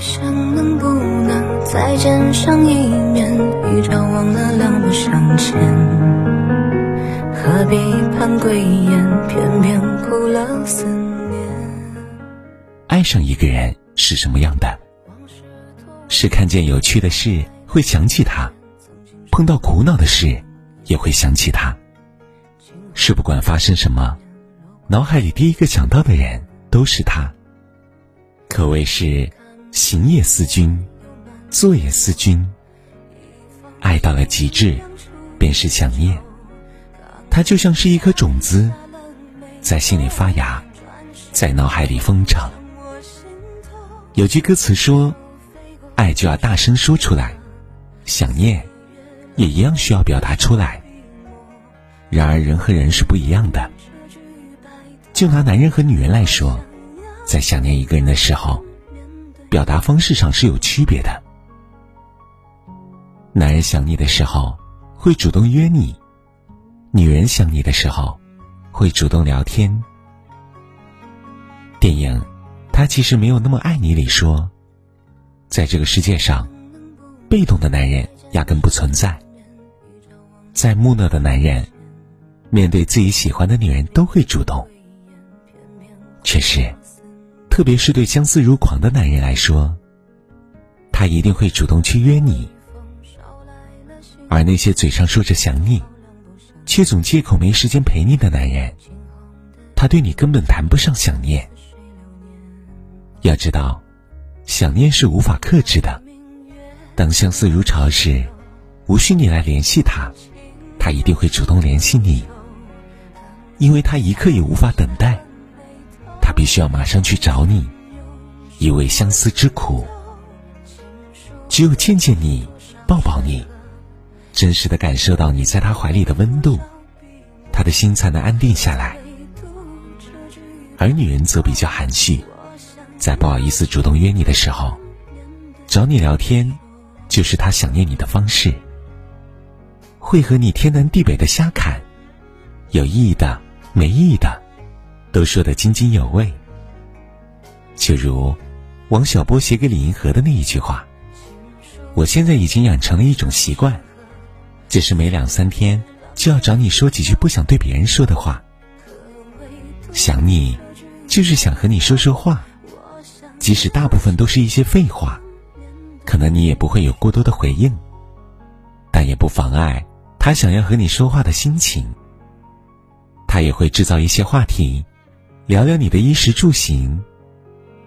想能不能再见上一面，一朝忘了两不相欠，何必盼归雁，偏偏苦了思念。爱上一个人是什么样的？是看见有趣的事会想起他，碰到苦恼的事也会想起他。是不管发生什么，脑海里第一个想到的人都是他。可谓是行也思君，坐也思君。爱到了极致，便是想念。它就像是一颗种子，在心里发芽，在脑海里疯长。有句歌词说：“爱就要大声说出来，想念也一样需要表达出来。”然而，人和人是不一样的。就拿男人和女人来说。在想念一个人的时候，表达方式上是有区别的。男人想你的时候，会主动约你；女人想你的时候，会主动聊天。电影《他其实没有那么爱你》里说，在这个世界上，被动的男人压根不存在。再木讷的男人，面对自己喜欢的女人都会主动。确实。特别是对相思如狂的男人来说，他一定会主动去约你；而那些嘴上说着想你，却总借口没时间陪你的男人，他对你根本谈不上想念。要知道，想念是无法克制的。当相思如潮时，无需你来联系他，他一定会主动联系你，因为他一刻也无法等待。他必须要马上去找你，以慰相思之苦。只有见见你，抱抱你，真实的感受到你在他怀里的温度，他的心才能安定下来。而女人则比较含蓄，在不好意思主动约你的时候，找你聊天，就是他想念你的方式。会和你天南地北的瞎侃，有意义的，没意义的。都说得津津有味，就如王小波写给李银河的那一句话：“我现在已经养成了一种习惯，就是每两三天就要找你说几句不想对别人说的话。想你，就是想和你说说话，即使大部分都是一些废话，可能你也不会有过多的回应，但也不妨碍他想要和你说话的心情。他也会制造一些话题。”聊聊你的衣食住行，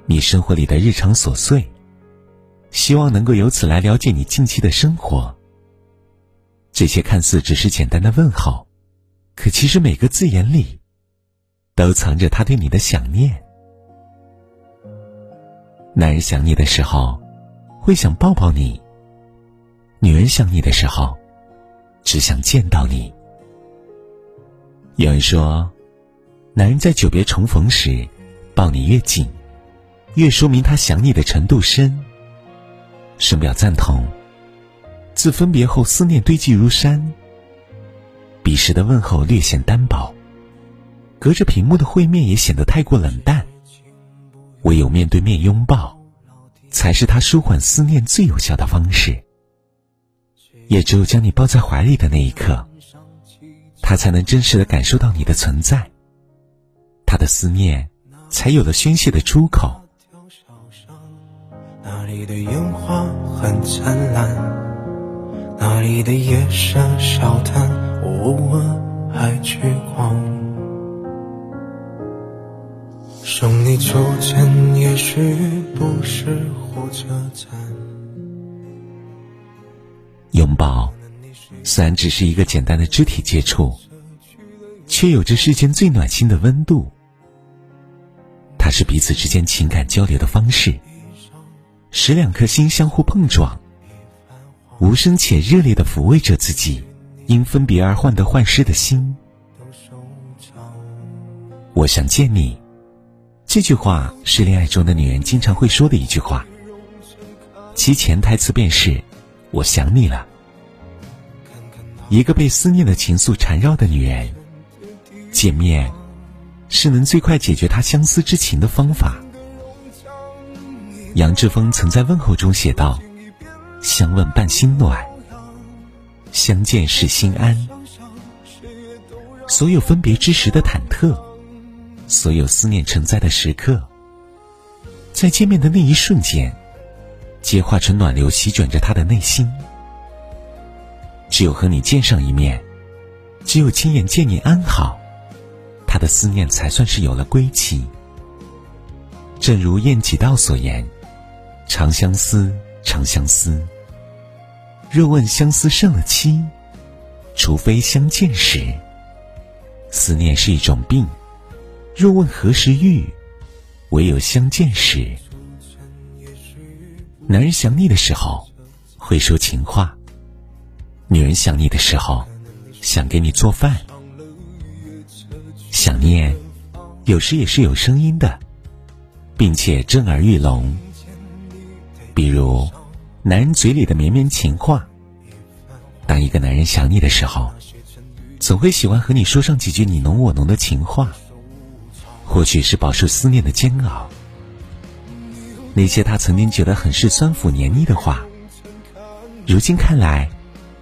你生活里的日常琐碎，希望能够由此来了解你近期的生活。这些看似只是简单的问候，可其实每个字眼里，都藏着他对你的想念。男人想你的时候，会想抱抱你；女人想你的时候，只想见到你。有人说。男人在久别重逢时，抱你越紧，越说明他想你的程度深。深表赞同。自分别后，思念堆积如山。彼时的问候略显单薄，隔着屏幕的会面也显得太过冷淡。唯有面对面拥抱，才是他舒缓思念最有效的方式。也只有将你抱在怀里的那一刻，他才能真实的感受到你的存在。他的思念，才有了宣泄的出口。那里的烟花很灿烂，那里的夜色笑谈，我偶尔还去逛。送你也许不是火车站。拥抱，虽然只是一个简单的肢体接触，却有着世间最暖心的温度。它是彼此之间情感交流的方式，使两颗心相互碰撞，无声且热烈的抚慰着自己因分别而患得患失的心。我想见你，这句话是恋爱中的女人经常会说的一句话，其潜台词便是“我想你了”。一个被思念的情愫缠绕的女人，见面。是能最快解决他相思之情的方法。杨志峰曾在问候中写道：“相问伴心暖，相见是心安。所有分别之时的忐忑，所有思念成灾的时刻，在见面的那一瞬间，皆化成暖流席卷着他的内心。只有和你见上一面，只有亲眼见你安好，他的思念才算是有了归期。”正如晏几道所言：“长相思，长相思。若问相思胜了期，除非相见时。思念是一种病，若问何时愈，唯有相见时。男人想你的时候，会说情话；女人想你的时候，想给你做饭。想念，有时也是有声音的。”并且震耳欲聋，比如男人嘴里的绵绵情话。当一个男人想你的时候，总会喜欢和你说上几句你侬我侬的情话。或许是饱受思念的煎熬，那些他曾经觉得很是酸腐黏腻的话，如今看来，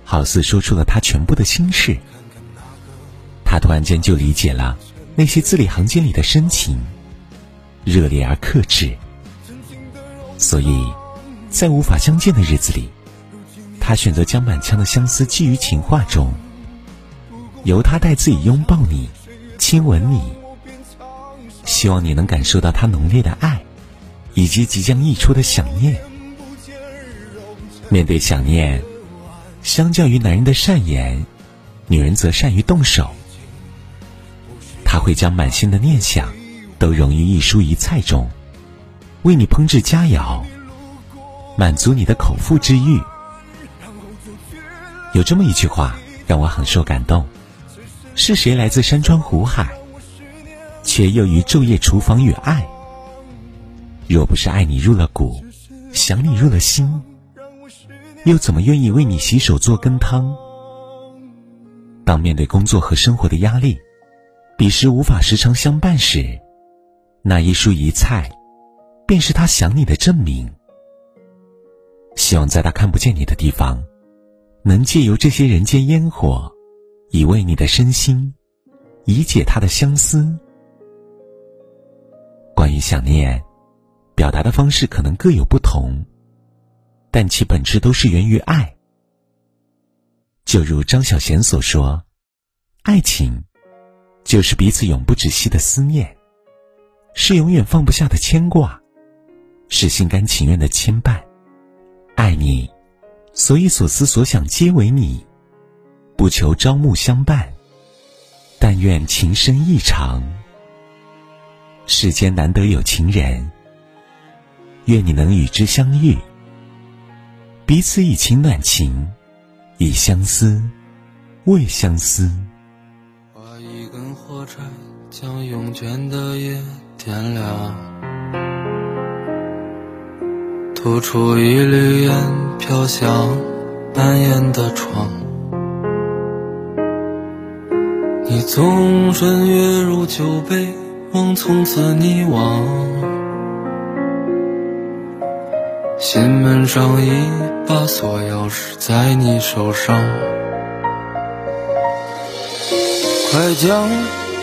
好似说出了他全部的心事。他突然间就理解了那些字里行间里的深情。热烈而克制，所以，在无法相见的日子里，他选择将满腔的相思寄于情话中，由他带自己拥抱你，亲吻你，希望你能感受到他浓烈的爱，以及即将溢出的想念。面对想念，相较于男人的善言，女人则善于动手，会将满心的念想。都融于一蔬一菜中，为你烹制佳肴，满足你的口腹之欲。有这么一句话让我很受感动：是谁来自山川湖海，却又于昼夜厨房与爱？若不是爱你入了骨，想你入了心，又怎么愿意为你洗手做羹汤？当面对工作和生活的压力，彼时无法时常相伴时。那一蔬一菜，便是他想你的证明。希望在他看不见你的地方，能借由这些人间烟火，以慰你的身心，以解他的相思。关于想念，表达的方式可能各有不同，但其本质都是源于爱。就如张小娴所说：“爱情，就是彼此永不止息的思念。”是永远放不下的牵挂，是心甘情愿的牵绊。爱你，所以所思所想皆为你，不求朝暮相伴，但愿情深意长。世间难得有情人，愿你能与之相遇，彼此以情暖情，以相思为相思。将慵倦的夜。点亮，吐出一缕烟，飘向半掩的窗。你纵身跃入酒杯，梦从此溺亡。心门上一把锁钥匙在你手上，快将